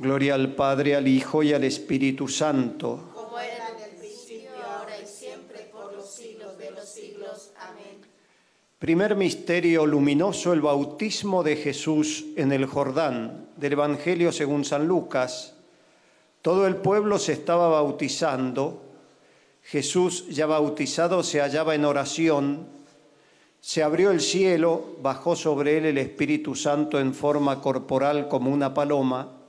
Gloria al Padre, al Hijo y al Espíritu Santo. Como era en el principio, ahora y siempre, por los siglos de los siglos. Amén. Primer misterio luminoso, el bautismo de Jesús en el Jordán, del Evangelio según San Lucas. Todo el pueblo se estaba bautizando. Jesús, ya bautizado, se hallaba en oración se abrió el cielo, bajó sobre él el Espíritu Santo en forma corporal como una paloma,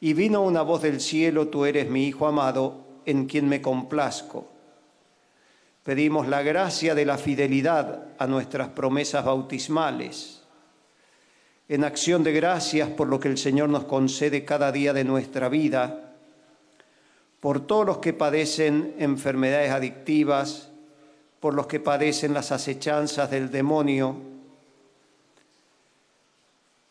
y vino una voz del cielo, tú eres mi Hijo amado, en quien me complazco. Pedimos la gracia de la fidelidad a nuestras promesas bautismales, en acción de gracias por lo que el Señor nos concede cada día de nuestra vida, por todos los que padecen enfermedades adictivas, por los que padecen las acechanzas del demonio.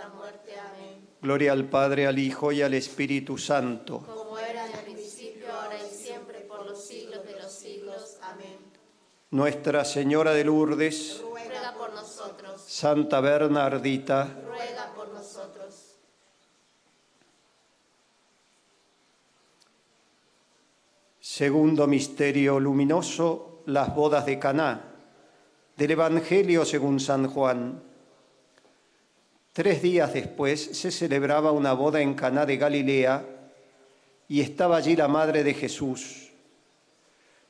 nuestra muerte. Amén. Gloria al Padre, al Hijo y al Espíritu Santo. Como era en el principio, ahora y siempre, por los siglos de los siglos. Amén. Nuestra Señora de Lourdes, Ruega por nosotros, Santa Bernardita, ruega por nosotros. Segundo misterio luminoso, las bodas de Caná. Del Evangelio según San Juan. Tres días después se celebraba una boda en Caná de Galilea y estaba allí la madre de Jesús.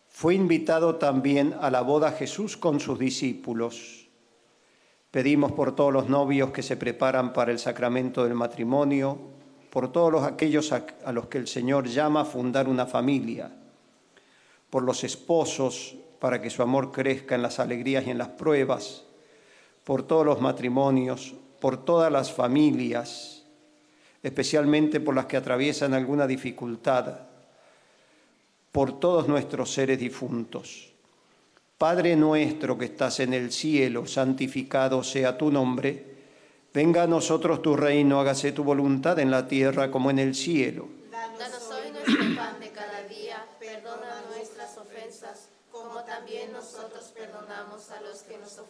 Fue invitado también a la boda Jesús con sus discípulos. Pedimos por todos los novios que se preparan para el sacramento del matrimonio, por todos los, aquellos a, a los que el Señor llama a fundar una familia, por los esposos para que su amor crezca en las alegrías y en las pruebas, por todos los matrimonios, por todas las familias, especialmente por las que atraviesan alguna dificultad, por todos nuestros seres difuntos. Padre nuestro que estás en el cielo, santificado sea tu nombre. Venga a nosotros tu reino, hágase tu voluntad en la tierra como en el cielo. Danos hoy nuestro pan de cada día, perdona nuestras ofensas, como también nosotros perdonamos a los que nos ofenden.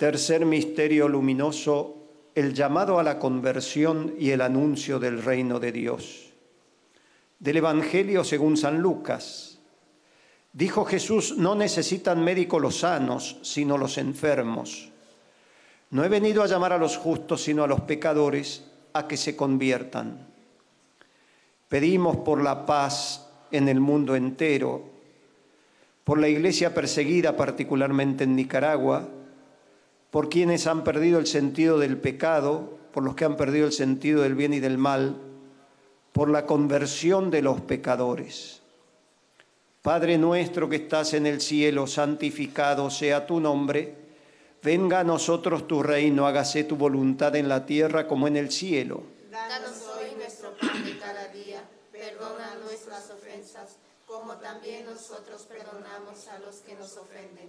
Tercer misterio luminoso, el llamado a la conversión y el anuncio del reino de Dios. Del Evangelio según San Lucas. Dijo Jesús, no necesitan médicos los sanos, sino los enfermos. No he venido a llamar a los justos, sino a los pecadores, a que se conviertan. Pedimos por la paz en el mundo entero, por la iglesia perseguida particularmente en Nicaragua, por quienes han perdido el sentido del pecado, por los que han perdido el sentido del bien y del mal, por la conversión de los pecadores. Padre nuestro que estás en el cielo, santificado sea tu nombre. Venga a nosotros tu reino, hágase tu voluntad en la tierra como en el cielo. Danos hoy nuestro pan de cada día. Perdona nuestras ofensas, como también nosotros perdonamos a los que nos ofenden.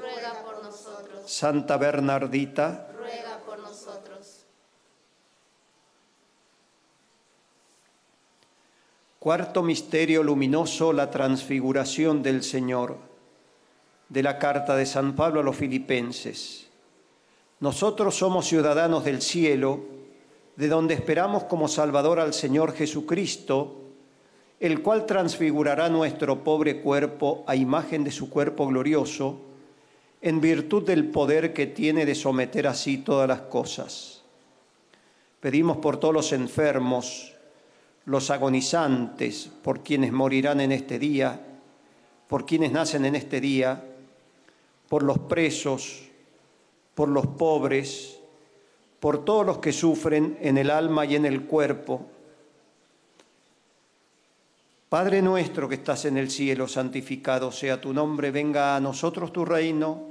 Santa Bernardita, ruega por nosotros. Cuarto misterio luminoso, la transfiguración del Señor. De la carta de San Pablo a los filipenses. Nosotros somos ciudadanos del cielo, de donde esperamos como Salvador al Señor Jesucristo, el cual transfigurará nuestro pobre cuerpo a imagen de su cuerpo glorioso, en virtud del poder que tiene de someter así todas las cosas. Pedimos por todos los enfermos, los agonizantes, por quienes morirán en este día, por quienes nacen en este día, por los presos, por los pobres, por todos los que sufren en el alma y en el cuerpo. Padre nuestro que estás en el cielo, santificado sea tu nombre, venga a nosotros tu reino,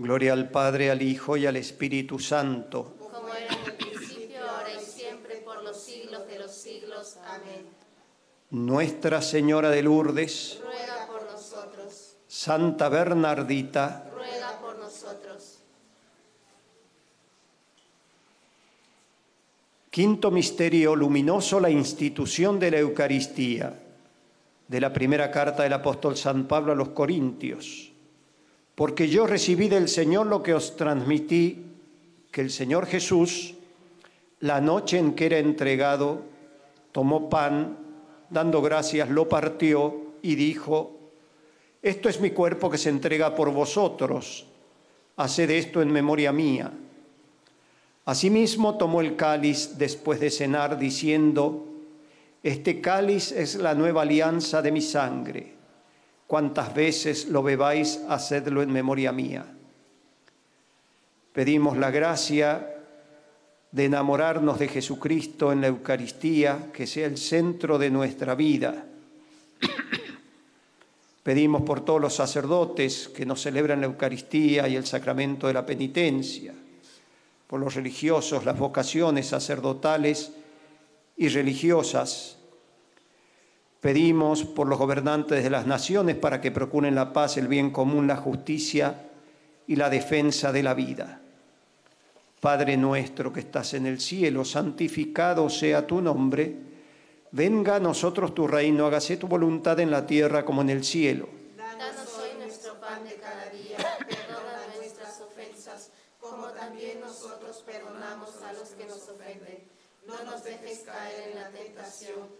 Gloria al Padre, al Hijo y al Espíritu Santo. Como era en el principio, ahora y siempre, por los siglos de los siglos. Amén. Nuestra Señora de Lourdes, Ruega por nosotros, Santa Bernardita, ruega por nosotros. Quinto misterio luminoso, la institución de la Eucaristía, de la primera carta del apóstol San Pablo a los Corintios. Porque yo recibí del Señor lo que os transmití, que el Señor Jesús, la noche en que era entregado, tomó pan, dando gracias, lo partió y dijo, esto es mi cuerpo que se entrega por vosotros, haced esto en memoria mía. Asimismo tomó el cáliz después de cenar, diciendo, Este cáliz es la nueva alianza de mi sangre. Cuantas veces lo bebáis, hacedlo en memoria mía. Pedimos la gracia de enamorarnos de Jesucristo en la Eucaristía, que sea el centro de nuestra vida. Pedimos por todos los sacerdotes que nos celebran la Eucaristía y el sacramento de la penitencia por los religiosos, las vocaciones sacerdotales y religiosas. Pedimos por los gobernantes de las naciones para que procuren la paz, el bien común, la justicia y la defensa de la vida. Padre nuestro que estás en el cielo, santificado sea tu nombre, venga a nosotros tu reino, hágase tu voluntad en la tierra como en el cielo. no nos dejes caer en la tentación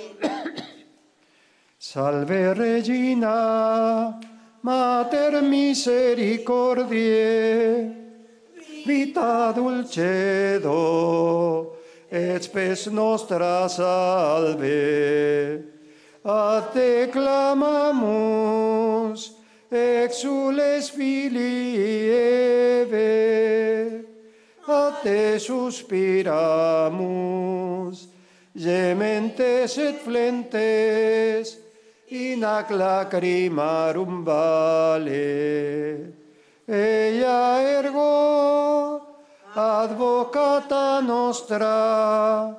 Salve Regina, Mater misericordiae, vita dulcedo, et spes nostra salve. A te clamamus, exules filii Eve, a te suspiramus, gementes et flentes, in ac lacrimarum vale. Ella ergo, advocata nostra,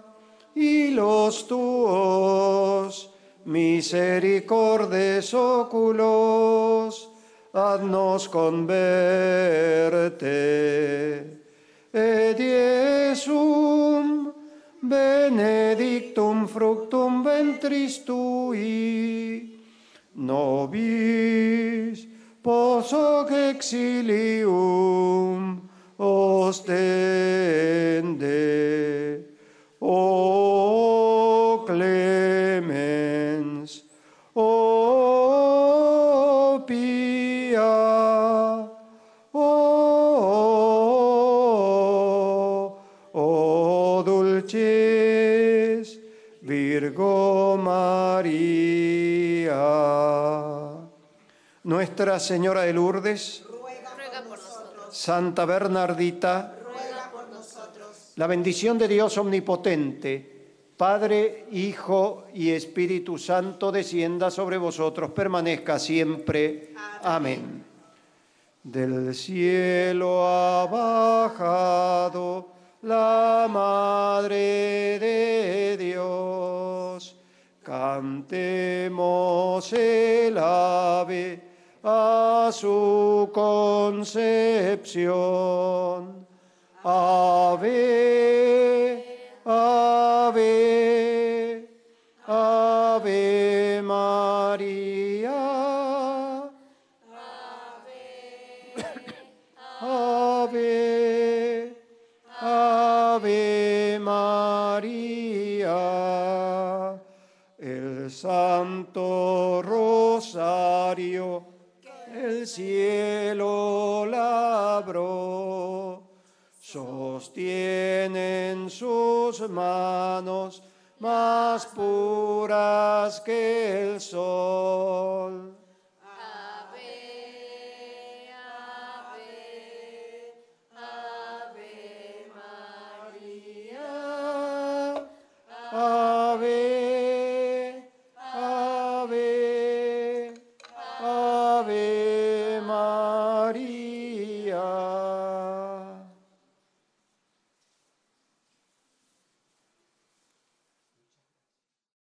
y los tuos misericordes oculos, haznos converte. Et benedictum fructum ventris tui, nobis posoc exilium ostende. O clemens, o pia, o, o dulcis Virgo María. Nuestra Señora de Lourdes, Ruega por nosotros. Santa Bernardita, Ruega por nosotros. la bendición de Dios omnipotente, Padre, Hijo y Espíritu Santo, descienda sobre vosotros, permanezca siempre. Amén. Del cielo ha bajado la Madre de Dios. Cantemos el ave a su concepción. Ave, ave, el cielo labró, sostienen sus manos más puras que.